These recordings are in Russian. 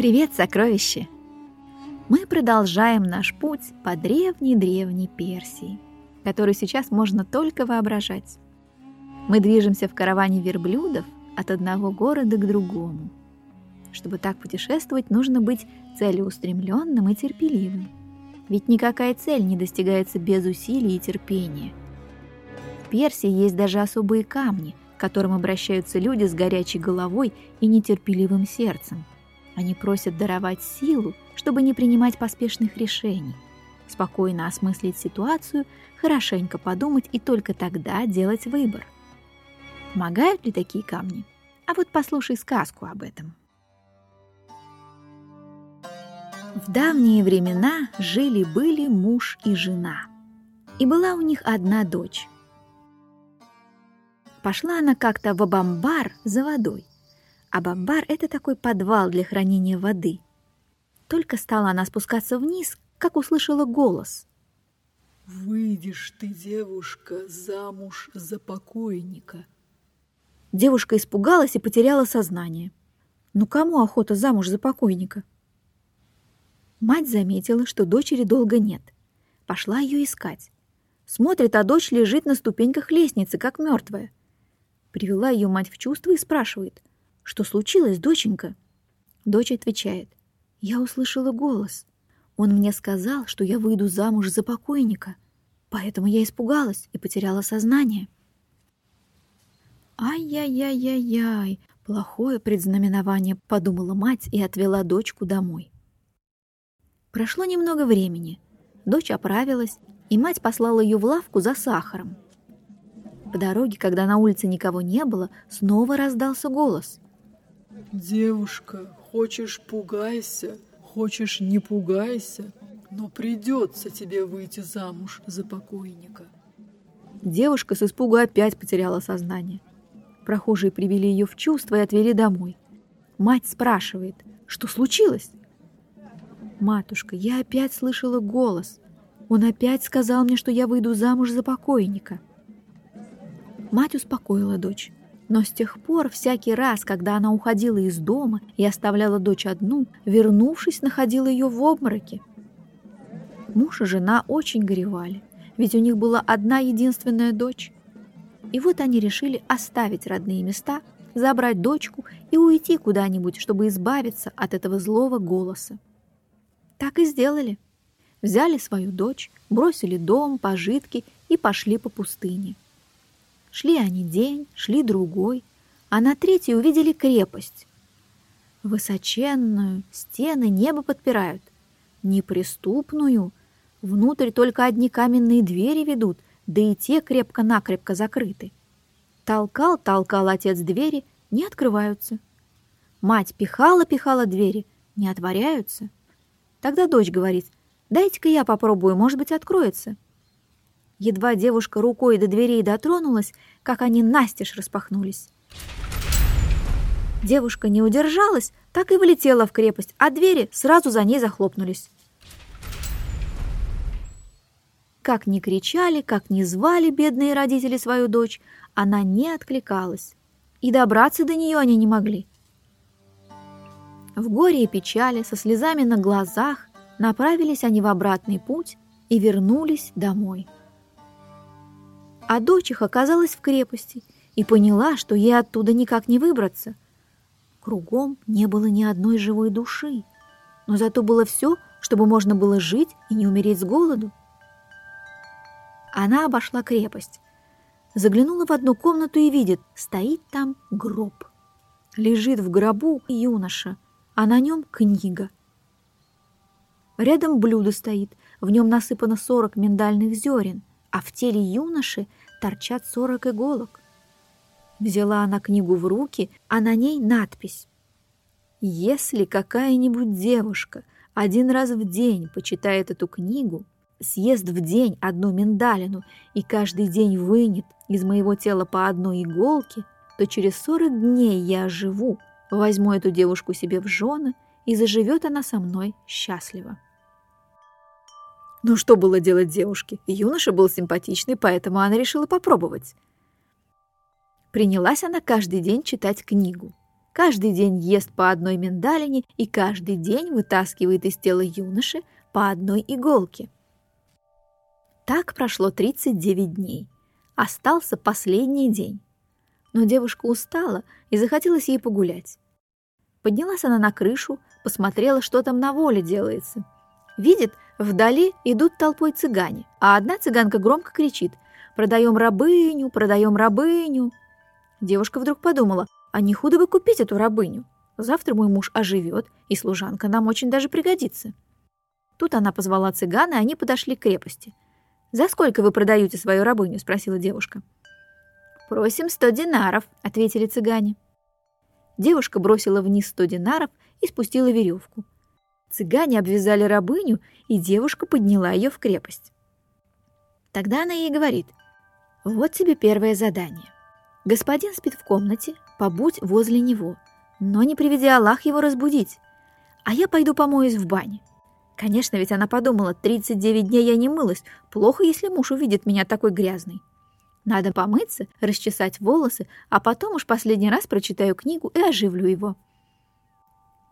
Привет, сокровище! Мы продолжаем наш путь по древней-древней Персии, который сейчас можно только воображать. Мы движемся в караване верблюдов от одного города к другому. Чтобы так путешествовать, нужно быть целеустремленным и терпеливым. Ведь никакая цель не достигается без усилий и терпения. В Персии есть даже особые камни, к которым обращаются люди с горячей головой и нетерпеливым сердцем – они просят даровать силу, чтобы не принимать поспешных решений, спокойно осмыслить ситуацию, хорошенько подумать и только тогда делать выбор. Помогают ли такие камни? А вот послушай сказку об этом. В давние времена жили-были муж и жена. И была у них одна дочь. Пошла она как-то в Абамбар за водой а бамбар — это такой подвал для хранения воды. Только стала она спускаться вниз, как услышала голос. «Выйдешь ты, девушка, замуж за покойника». Девушка испугалась и потеряла сознание. Ну кому охота замуж за покойника? Мать заметила, что дочери долго нет. Пошла ее искать. Смотрит, а дочь лежит на ступеньках лестницы, как мертвая. Привела ее мать в чувство и спрашивает — что случилось, доченька?» Дочь отвечает. «Я услышала голос. Он мне сказал, что я выйду замуж за покойника, поэтому я испугалась и потеряла сознание». «Ай-яй-яй-яй-яй, плохое предзнаменование», — подумала мать и отвела дочку домой. Прошло немного времени. Дочь оправилась, и мать послала ее в лавку за сахаром. По дороге, когда на улице никого не было, снова раздался голос. Девушка, хочешь пугайся, хочешь не пугайся, но придется тебе выйти замуж за покойника. Девушка с испугу опять потеряла сознание. Прохожие привели ее в чувство и отвели домой. Мать спрашивает, что случилось? «Матушка, я опять слышала голос. Он опять сказал мне, что я выйду замуж за покойника». Мать успокоила дочь. Но с тех пор, всякий раз, когда она уходила из дома и оставляла дочь одну, вернувшись, находила ее в обмороке. Муж и жена очень горевали, ведь у них была одна единственная дочь. И вот они решили оставить родные места, забрать дочку и уйти куда-нибудь, чтобы избавиться от этого злого голоса. Так и сделали. Взяли свою дочь, бросили дом, пожитки и пошли по пустыне. Шли они день, шли другой, а на третий увидели крепость. Высоченную, стены небо подпирают, неприступную. Внутрь только одни каменные двери ведут, да и те крепко-накрепко закрыты. Толкал, толкал отец двери, не открываются. Мать пихала-пихала двери, не отворяются. Тогда дочь говорит, дайте-ка я попробую, может быть, откроется. Едва девушка рукой до дверей дотронулась, как они настежь распахнулись. Девушка не удержалась, так и влетела в крепость, а двери сразу за ней захлопнулись. Как ни кричали, как ни звали бедные родители свою дочь, она не откликалась, и добраться до нее они не могли. В горе и печали, со слезами на глазах, направились они в обратный путь и вернулись домой а дочь оказалась в крепости и поняла, что ей оттуда никак не выбраться. Кругом не было ни одной живой души, но зато было все, чтобы можно было жить и не умереть с голоду. Она обошла крепость, заглянула в одну комнату и видит, стоит там гроб. Лежит в гробу юноша, а на нем книга. Рядом блюдо стоит, в нем насыпано сорок миндальных зерен, а в теле юноши торчат сорок иголок. Взяла она книгу в руки, а на ней надпись. «Если какая-нибудь девушка один раз в день почитает эту книгу, съест в день одну миндалину и каждый день вынет из моего тела по одной иголке, то через сорок дней я оживу, возьму эту девушку себе в жены, и заживет она со мной счастливо». Ну что было делать девушке? Юноша был симпатичный, поэтому она решила попробовать. Принялась она каждый день читать книгу. каждый день ест по одной миндалине и каждый день вытаскивает из тела юноши по одной иголке. Так прошло 39 дней. Остался последний день. Но девушка устала и захотелось ей погулять. Поднялась она на крышу, посмотрела, что там на воле делается. Видит, вдали идут толпой цыгане, а одна цыганка громко кричит «Продаем рабыню, продаем рабыню!» Девушка вдруг подумала, а не худо бы купить эту рабыню. Завтра мой муж оживет, и служанка нам очень даже пригодится. Тут она позвала цыгана, и они подошли к крепости. «За сколько вы продаете свою рабыню?» – спросила девушка. «Просим сто динаров», – ответили цыгане. Девушка бросила вниз сто динаров и спустила веревку. Цыгане обвязали рабыню, и девушка подняла ее в крепость. Тогда она ей говорит, «Вот тебе первое задание. Господин спит в комнате, побудь возле него, но не приведи Аллах его разбудить, а я пойду помоюсь в бане. Конечно, ведь она подумала, 39 дней я не мылась, плохо, если муж увидит меня такой грязной. Надо помыться, расчесать волосы, а потом уж последний раз прочитаю книгу и оживлю его.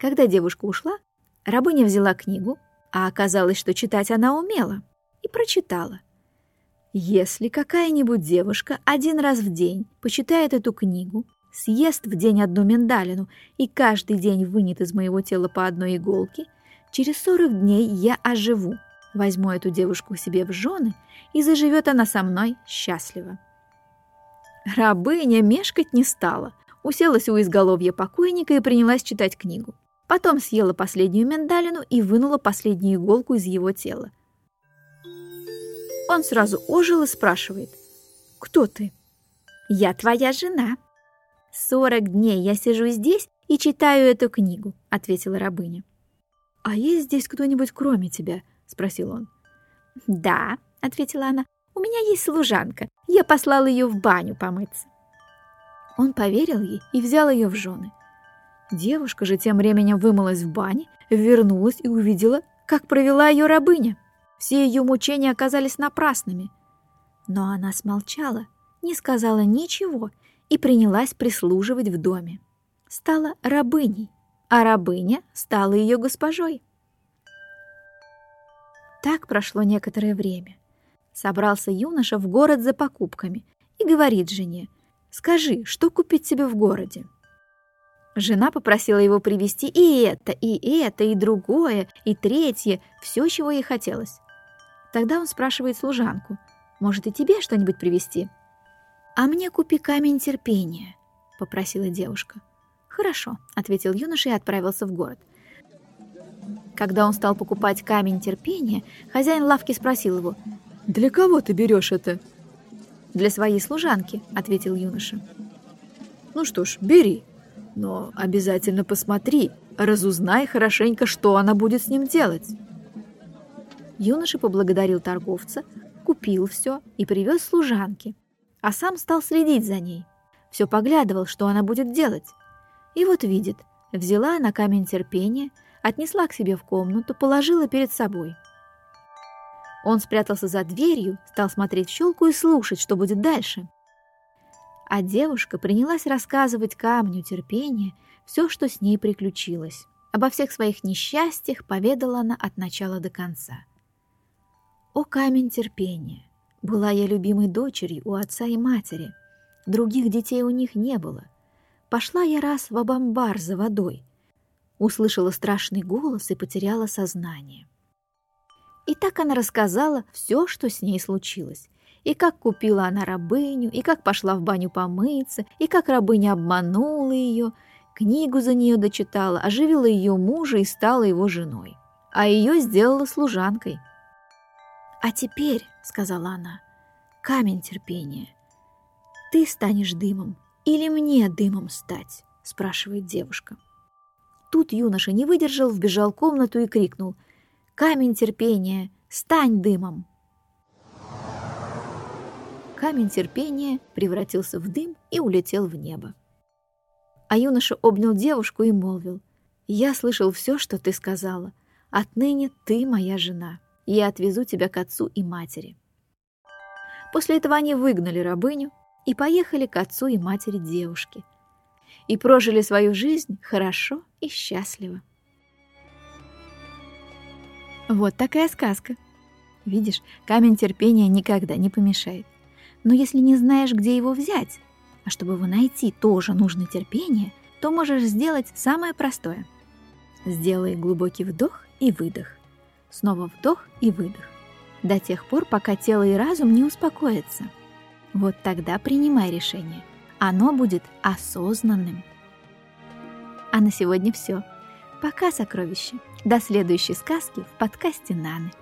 Когда девушка ушла, рабыня взяла книгу, а оказалось, что читать она умела, и прочитала. Если какая-нибудь девушка один раз в день почитает эту книгу, съест в день одну миндалину и каждый день вынет из моего тела по одной иголке, через сорок дней я оживу, возьму эту девушку себе в жены, и заживет она со мной счастливо. Рабыня мешкать не стала, уселась у изголовья покойника и принялась читать книгу. Потом съела последнюю миндалину и вынула последнюю иголку из его тела. Он сразу ожил и спрашивает. «Кто ты?» «Я твоя жена». «Сорок дней я сижу здесь и читаю эту книгу», — ответила рабыня. «А есть здесь кто-нибудь кроме тебя?» — спросил он. «Да», — ответила она, — «у меня есть служанка. Я послал ее в баню помыться». Он поверил ей и взял ее в жены. Девушка же тем временем вымылась в бане, вернулась и увидела, как провела ее рабыня. Все ее мучения оказались напрасными. Но она смолчала, не сказала ничего и принялась прислуживать в доме. Стала рабыней, а рабыня стала ее госпожой. Так прошло некоторое время. Собрался юноша в город за покупками и говорит жене, «Скажи, что купить себе в городе?» Жена попросила его привезти и это, и это, и другое, и третье, все, чего ей хотелось. Тогда он спрашивает служанку, «Может, и тебе что-нибудь привезти?» «А мне купи камень терпения», — попросила девушка. «Хорошо», — ответил юноша и отправился в город. Когда он стал покупать камень терпения, хозяин лавки спросил его, «Для кого ты берешь это?» «Для своей служанки», — ответил юноша. «Ну что ж, бери, но обязательно посмотри, разузнай хорошенько, что она будет с ним делать». Юноша поблагодарил торговца, купил все и привез служанке, а сам стал следить за ней. Все поглядывал, что она будет делать. И вот видит, взяла она камень терпения, отнесла к себе в комнату, положила перед собой. Он спрятался за дверью, стал смотреть в щелку и слушать, что будет дальше. А девушка принялась рассказывать камню терпения все, что с ней приключилось. Обо всех своих несчастьях поведала она от начала до конца. О, камень терпения! Была я любимой дочерью у отца и матери. Других детей у них не было. Пошла я раз в абамбар за водой. Услышала страшный голос и потеряла сознание. И так она рассказала все, что с ней случилось. И как купила она рабыню, и как пошла в баню помыться, и как рабыня обманула ее, книгу за нее дочитала, оживила ее мужа и стала его женой. А ее сделала служанкой – «А теперь, — сказала она, — камень терпения. Ты станешь дымом или мне дымом стать?» — спрашивает девушка. Тут юноша не выдержал, вбежал в комнату и крикнул «Камень терпения, стань дымом!» Камень терпения превратился в дым и улетел в небо. А юноша обнял девушку и молвил «Я слышал все, что ты сказала. Отныне ты моя жена». Я отвезу тебя к отцу и матери». После этого они выгнали рабыню и поехали к отцу и матери девушки. и прожили свою жизнь хорошо и счастливо. Вот такая сказка. Видишь, камень терпения никогда не помешает. Но если не знаешь, где его взять, а чтобы его найти тоже нужно терпение, то можешь сделать самое простое. Сделай глубокий вдох и выдох. Снова вдох и выдох. До тех пор, пока тело и разум не успокоятся. Вот тогда принимай решение. Оно будет осознанным. А на сегодня все. Пока, сокровища. До следующей сказки в подкасте Наны.